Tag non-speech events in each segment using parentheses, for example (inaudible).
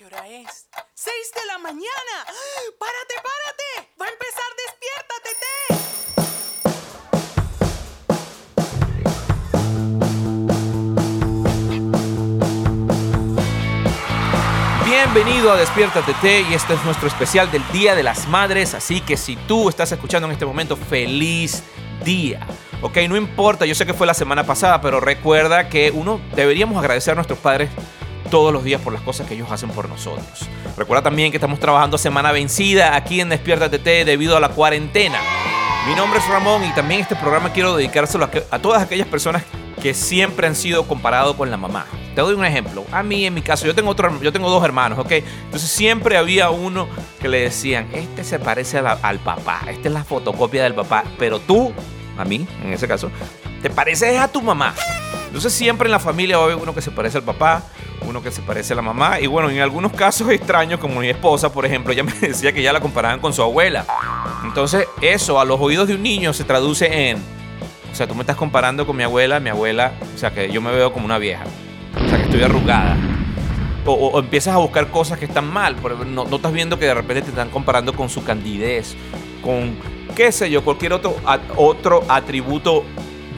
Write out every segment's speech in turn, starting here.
¿Qué hora es? ¡Seis de la mañana! ¡Párate, párate! ¡Va a empezar Despiértate, Té! Bienvenido a Despiértate T y este es nuestro especial del Día de las Madres, así que si tú estás escuchando en este momento, feliz día. Ok, no importa, yo sé que fue la semana pasada, pero recuerda que uno deberíamos agradecer a nuestros padres todos los días por las cosas que ellos hacen por nosotros. Recuerda también que estamos trabajando semana vencida aquí en Despiértate T debido a la cuarentena. Mi nombre es Ramón y también este programa quiero dedicárselo a, todas aquellas personas que siempre han sido comparados con la mamá. Te doy un ejemplo. A mí, en mi caso, yo tengo, otro, yo tengo dos hermanos, ¿ok? Entonces siempre había uno que le decían, este se parece al papá, esta es la fotocopia del papá, pero tú, a mí, en ese caso, te pareces a tu mamá. Entonces siempre en la familia va a haber uno que se parece al papá, uno que se parece a la mamá. Y bueno, en algunos casos extraños, como mi esposa, por ejemplo, ella (laughs) me decía que ya la comparaban con su abuela. Entonces eso a los oídos de un niño se traduce en, o sea, tú me estás comparando con mi abuela, mi abuela, o sea, que yo me veo como una vieja, o sea, que estoy arrugada. O, o- empiezas a buscar cosas que están mal, pero no, no estás viendo que de repente te están comparando con su candidez, con, qué sé yo, cualquier otro, otro atributo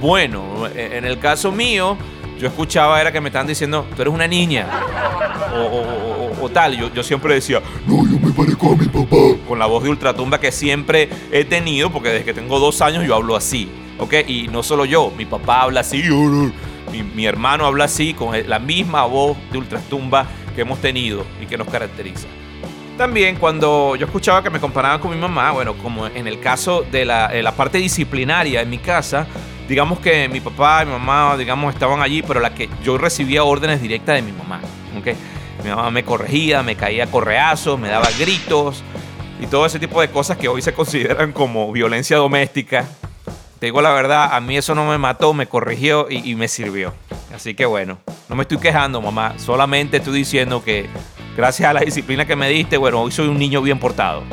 bueno. En en el caso mío, yo escuchaba era que me estaban diciendo, tú eres una niña, o, tal. Yo, siempre decía, No, yo me parezco a mi papá. con la voz de ultratumba que siempre he tenido, porque desde que tengo dos años yo hablo así, ¿ok? Y no solo yo, mi papá habla así, mi, hermano habla así, con la misma voz de ultratumba que hemos tenido y que nos caracteriza. También cuando yo escuchaba que me comparaban con mi mamá, bueno, como en el caso de la, de la parte disciplinaria en mi casa, digamos que mi papá y mi mamá, digamos, estaban allí, pero la que yo recibía órdenes directas de mi mamá, ¿ok? Mi mamá me corregía, me caía correazos, me daba gritos y todo ese tipo de cosas que hoy se consideran como violencia doméstica. Te digo la verdad, a mí eso no me mató, me corrigió y, y me sirvió. Así que bueno, no me estoy quejando, mamá. Solamente estoy diciendo que gracias a la disciplina que me diste, bueno, hoy soy un niño bien portado.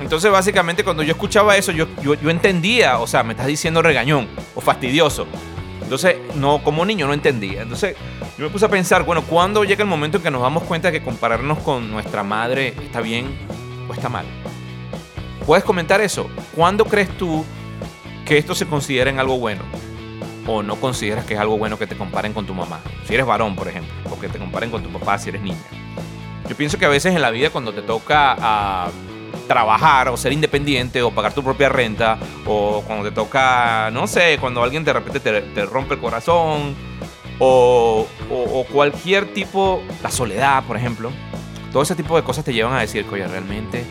Entonces, básicamente, cuando yo escuchaba eso, yo, yo, entendía, o sea, me estás diciendo regañón o fastidioso. Entonces, no, como niño no entendía. Entonces, yo me puse a pensar, bueno, ¿cuándo llega el momento en que nos damos cuenta que compararnos con nuestra madre está bien o está mal? ¿Puedes comentar eso? ¿Cuándo crees tú que esto se considera en algo bueno? ¿O no consideras que es algo bueno que te comparen con tu mamá? Si eres varón, por ejemplo, o que te comparen con tu papá si eres niña. Yo pienso que a veces en la vida cuando te toca ah, trabajar o ser independiente o pagar tu propia renta o cuando te toca, no sé, cuando alguien de repente te, rompe el corazón o, cualquier tipo, la soledad, por ejemplo, todo ese tipo de cosas te llevan a decir que, oye, realmente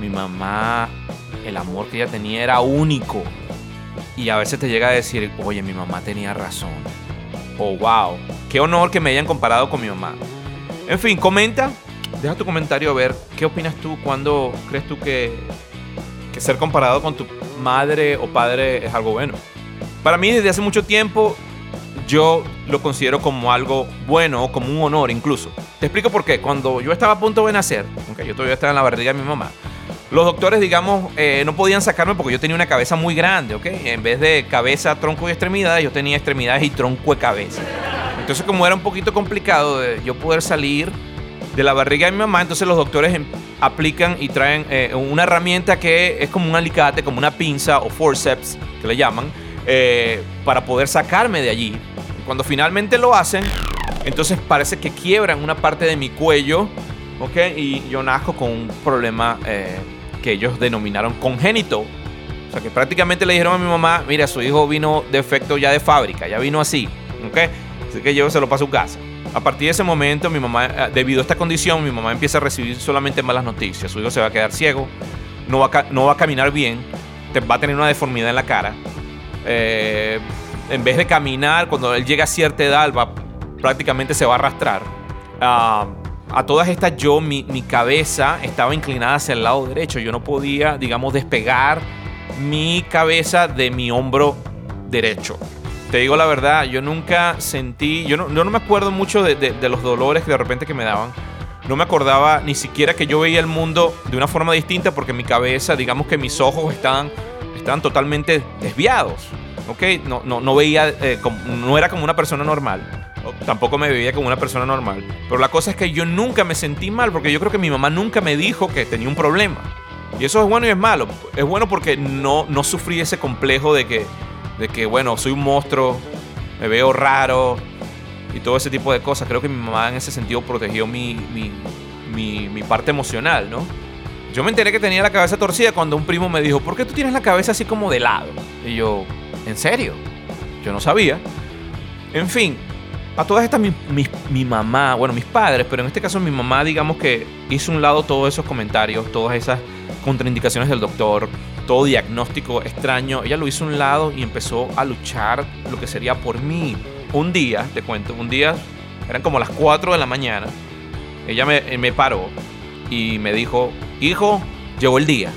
mi mamá, el amor que ella tenía era único. Y a veces te llega a decir, oye, mi mamá tenía razón. O wow, qué honor que me hayan comparado con mi mamá. En fin, comenta, deja tu comentario a ver qué opinas tú, cuándo crees tú que, que ser comparado con tu madre o padre es algo bueno. Para mí desde hace mucho tiempo yo lo considero como algo bueno, como un honor incluso. Te explico por qué. Cuando yo estaba a punto de nacer, ok, yo todavía estaba en la barriga de mi mamá, los doctores, digamos, eh, no podían sacarme porque yo tenía una cabeza muy grande, ¿ok? En vez de cabeza, tronco y extremidades, yo tenía extremidades y tronco de cabeza. Entonces, como era un poquito complicado yo poder salir de la barriga de mi mamá, entonces los doctores em- aplican y traen eh, una herramienta que es como un alicate, como una pinza o forceps, que le llaman, eh, para poder sacarme de allí. Cuando finalmente lo hacen, entonces parece que quiebran una parte de mi cuello, ¿ok? Y yo nazco con un problema eh, que ellos denominaron congénito. O sea, que prácticamente le dijeron a mi mamá, mira, su hijo vino defecto ya de fábrica, ya vino así, ¿ok? Así que lléveselo para su casa. A partir de ese momento, mi mamá, eh, debido a esta condición, mi mamá empieza a recibir solamente malas noticias. Su hijo se va a quedar ciego, no va a, no va a caminar bien, va a tener una deformidad en la cara. Eh, en vez de caminar, cuando él llega a cierta edad, va, prácticamente se va a arrastrar. Ah, a todas estas, yo, mi, mi cabeza estaba inclinada hacia el lado derecho. Yo no podía, digamos, despegar mi cabeza de mi hombro derecho. Te digo la verdad, yo nunca sentí, yo no, no me acuerdo mucho de, los dolores que de repente que me daban. No me acordaba ni siquiera que yo veía el mundo de una forma distinta porque mi cabeza, digamos que mis ojos estaban, estaban totalmente desviados. ¿Ok? No, no, no veía, eh, no era como una persona normal. Tampoco me veía como una persona normal. Pero la cosa es que yo nunca me sentí mal porque yo creo que mi mamá nunca me dijo que tenía un problema. Y eso es bueno y es malo. Es bueno porque no, no sufrí ese complejo de que, de que, bueno, soy un monstruo, me veo raro y todo ese tipo de cosas. Creo que mi mamá en ese sentido protegió mi, mi, mi, parte emocional, ¿no? Yo me enteré que tenía la cabeza torcida cuando un primo me dijo, ¿por qué tú tienes la cabeza así como de lado? Y yo, ¿en serio? Yo no sabía. En fin, a todas estas mi, mi, mamá, bueno, mis padres, pero en este caso mi mamá, digamos que hizo un lado todos esos comentarios, todas esas contraindicaciones del doctor, diagnóstico extraño. Ella lo hizo a un lado y empezó a luchar lo que sería por mí. Un día, te cuento, un día, eran como las 4 de la mañana, ella me, me paró y me dijo, hijo, llegó el día.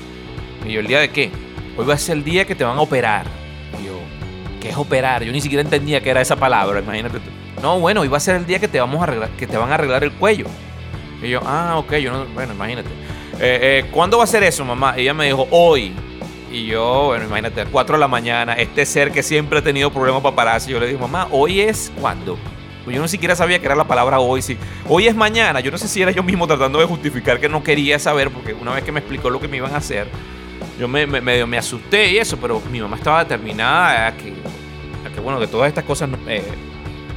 Y yo, ¿el día de qué? Hoy va a ser el día que te van a operar. Y yo, ¿qué es operar? Yo ni siquiera entendía qué era esa palabra, imagínate. No, bueno, hoy va a ser el día que te vamos a que te van a arreglar el cuello. Y yo, ah, ok, yo no, bueno, imagínate. Eh, eh, ¿Cuándo va a ser eso, mamá? ella me dijo, hoy. Y yo, bueno, imagínate, a 4 de la mañana, este ser que siempre ha tenido problemas para pararse, yo le dije, mamá, ¿hoy es cuándo? Pues yo no siquiera sabía que era la palabra hoy. Si hoy es mañana, yo no sé si era yo mismo tratando de justificar que no quería saber, porque una vez que me explicó lo que me iban a hacer, yo me, me asusté y eso, pero mi mamá estaba determinada a que, a que bueno, que todas estas cosas, eh,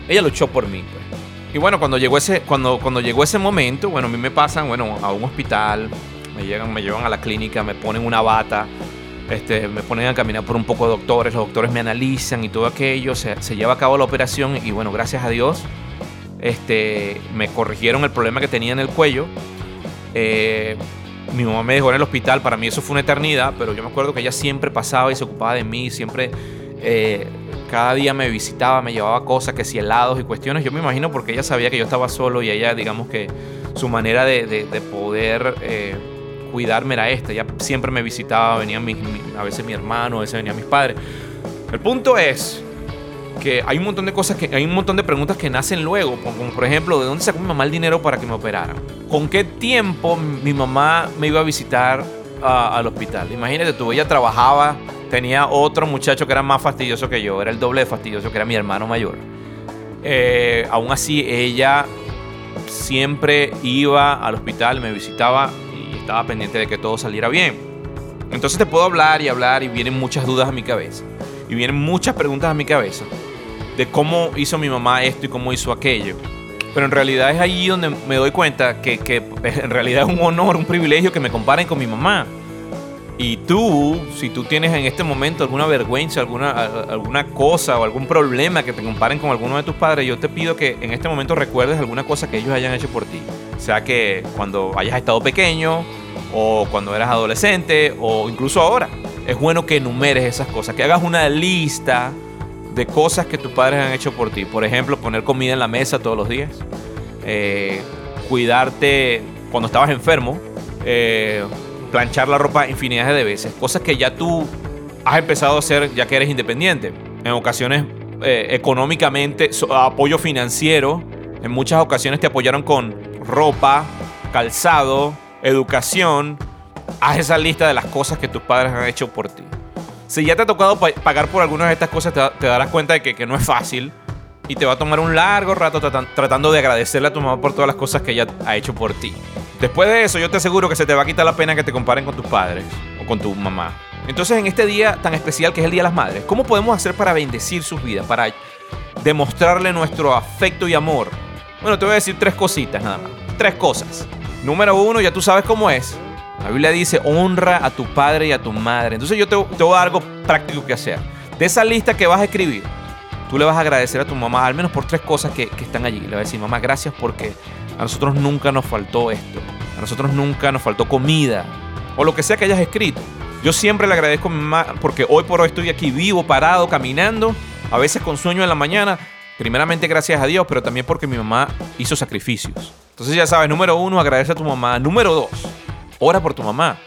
ella luchó por mí. Pues. Y bueno, cuando llegó, ese, cuando, cuando llegó ese momento, bueno, a mí me pasan, bueno, a un hospital, me, llegan, me llevan a la clínica, me ponen una bata, este, me ponen a caminar por un poco de doctores, los doctores me analizan y todo aquello, se, se, lleva a cabo la operación y bueno, gracias a Dios, este, me corrigieron el problema que tenía en el cuello. Eh, mi mamá me dejó en el hospital, para mí eso fue una eternidad, pero yo me acuerdo que ella siempre pasaba y se ocupaba de mí, siempre, eh, cada día me visitaba, me llevaba cosas, que si helados y cuestiones, yo me imagino porque ella sabía que yo estaba solo y ella, digamos que su manera de, de, de poder... Eh, cuidarme era esta. Ella siempre me visitaba, venían mi, mi, a veces mi hermano, a veces venían mis padres. El punto es que hay un montón de cosas que hay un montón de preguntas que nacen luego, como por ejemplo, ¿de dónde sacó mi mamá el dinero para que me operaran? ¿Con qué tiempo mi mamá me iba a visitar a, al hospital? Imagínate tú, ella trabajaba, tenía otro muchacho que era más fastidioso que yo, era el doble de fastidioso que era mi hermano mayor. Eh, aún así, ella siempre iba al hospital, me visitaba estaba pendiente de que todo saliera bien. Entonces te puedo hablar y hablar y vienen muchas dudas a mi cabeza. Y vienen muchas preguntas a mi cabeza de cómo hizo mi mamá esto y cómo hizo aquello. Pero en realidad es ahí donde me doy cuenta que, que (laughs) en realidad es un honor, un privilegio que me comparen con mi mamá. Y tú, si tú tienes en este momento alguna vergüenza, alguna, alguna cosa o algún problema que te comparen con alguno de tus padres, yo te pido que en este momento recuerdes alguna cosa que ellos hayan hecho por ti. Sea que cuando hayas estado pequeño o cuando eras adolescente o incluso ahora. Es bueno que enumeres esas cosas, que hagas una lista de cosas que tus padres han hecho por ti. Por ejemplo, poner comida en la mesa todos los días, eh, cuidarte cuando estabas enfermo, eh, planchar la ropa infinidad de veces, cosas que ya tú has empezado a hacer ya que eres independiente. En ocasiones eh, económicamente, apoyo financiero, en muchas ocasiones te apoyaron con ropa, calzado, educación, haz esa lista de las cosas que tus padres han hecho por ti. Si ya te ha tocado pagar por algunas de estas cosas, te, te darás cuenta de que, que, no es fácil y te va a tomar un largo rato tratando de agradecerle a tu mamá por todas las cosas que ella ha hecho por ti. Después de eso, yo te aseguro que se te va a quitar la pena que te comparen con tus padres o con tu mamá. Entonces, en este día tan especial que es el Día de las Madres, ¿cómo podemos hacer para bendecir sus vidas, para demostrarle nuestro afecto y amor? Bueno, te voy a decir tres cositas nada más. Tres cosas. Número uno, ya tú sabes cómo es. La Biblia dice, honra a tu padre y a tu madre. Entonces yo te, te voy a dar algo práctico que hacer. De esa lista que vas a escribir, tú le vas a agradecer a tu mamá al menos por tres cosas que, que están allí. Le vas a decir, mamá, gracias porque a nosotros nunca nos faltó esto. A nosotros nunca nos faltó comida. O lo que sea que hayas escrito. Yo siempre le agradezco a mi mamá porque hoy por hoy estoy aquí vivo, parado, caminando. A veces con sueño en la mañana. Primeramente gracias a Dios, pero también porque mi mamá hizo sacrificios. Entonces ya sabes, número uno, agradece a tu mamá. Número dos, ora por tu mamá.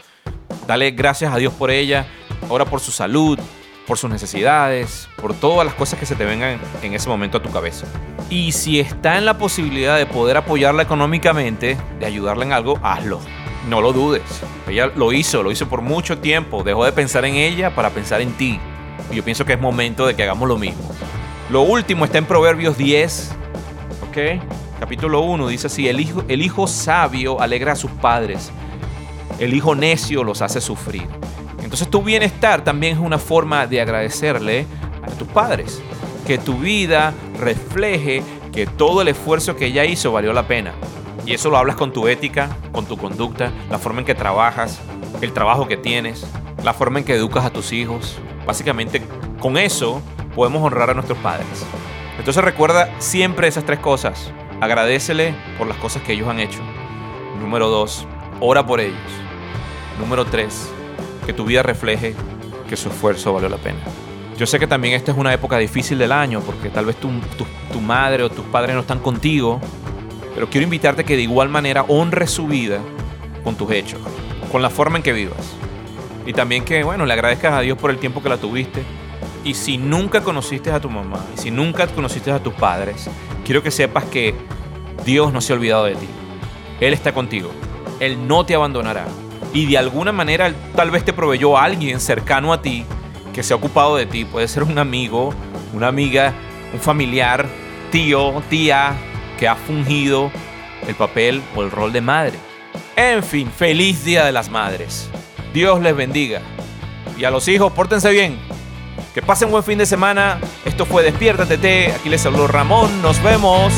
Dale gracias a Dios por ella. Ora por su salud, por sus necesidades, por todas las cosas que se te vengan en ese momento a tu cabeza. Y si está en la posibilidad de poder apoyarla económicamente, de ayudarla en algo, hazlo. No lo dudes. Ella lo hizo, lo hizo por mucho tiempo. Dejó de pensar en ella para pensar en ti. Y yo pienso que es momento de que hagamos lo mismo. Lo último está en Proverbios 10, ¿Ok? Capítulo 1 dice así, el hijo, el hijo sabio alegra a sus padres, el hijo necio los hace sufrir. Entonces tu bienestar también es una forma de agradecerle a tus padres, que tu vida refleje que todo el esfuerzo que ella hizo valió la pena. Y eso lo hablas con tu ética, con tu conducta, la forma en que trabajas, el trabajo que tienes, la forma en que educas a tus hijos. Básicamente con eso podemos honrar a nuestros padres. Entonces recuerda siempre esas tres cosas. Agradecele por las cosas que ellos han hecho. Número dos, ora por ellos. Número tres, que tu vida refleje que su esfuerzo valió la pena. Yo sé que también esta es una época difícil del año porque tal vez tu, tu, madre o tus padres no están contigo, pero quiero invitarte que de igual manera honres su vida con tus hechos, con la forma en que vivas. Y también que, bueno, le agradezcas a Dios por el tiempo que la tuviste. Y si nunca conociste a tu mamá, y si nunca conociste a tus padres, quiero que sepas que Dios no se ha olvidado de ti. Él está contigo. Él no te abandonará. Y de alguna manera tal vez te proveyó alguien cercano a ti que se ha ocupado de ti. Puede ser un amigo, una amiga, un familiar, tío, tía, que ha fungido el papel o el rol de madre. En fin, feliz Día de las Madres. Dios les bendiga. Y a los hijos, pórtense bien. Que pasen buen fin de semana. Esto fue Despiértate. Aquí les habló Ramón. Nos vemos.